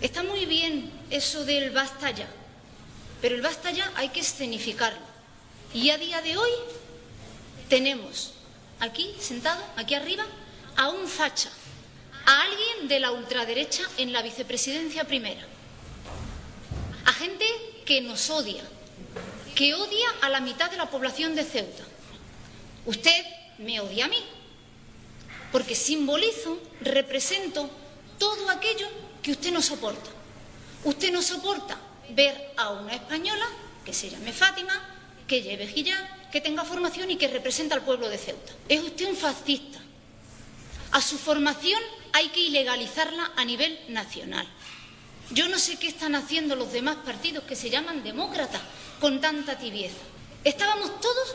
Está muy bien eso del basta ya, pero el basta ya hay que escenificarlo. Y a día de hoy tenemos aquí, sentado, aquí arriba, a un facha, a alguien de la ultraderecha en la vicepresidencia primera, a gente que nos odia, que odia a la mitad de la población de Ceuta. Usted me odia a mí, porque simbolizo, represento todo que usted no soporta. Usted no soporta ver a una española que se llame Fátima, que lleve hijab, que tenga formación y que representa al pueblo de Ceuta. Es usted un fascista. A su formación hay que ilegalizarla a nivel nacional. Yo no sé qué están haciendo los demás partidos que se llaman demócratas con tanta tibieza. Estábamos todos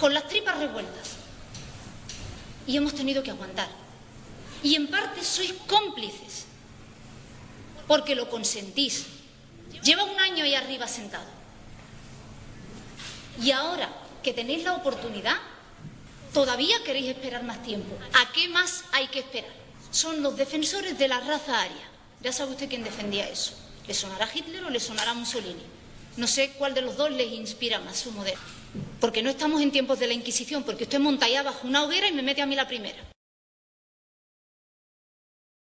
con las tripas revueltas y hemos tenido que aguantar. Y en parte sois cómplices, porque lo consentís. Lleva un año ahí arriba sentado. Y ahora que tenéis la oportunidad, todavía queréis esperar más tiempo. ¿A qué más hay que esperar? Son los defensores de la raza aria. Ya sabe usted quién defendía eso. ¿Le sonará Hitler o le sonará Mussolini? No sé cuál de los dos les inspira más su modelo. Porque no estamos en tiempos de la Inquisición, porque usted monta allá bajo una hoguera y me mete a mí la primera.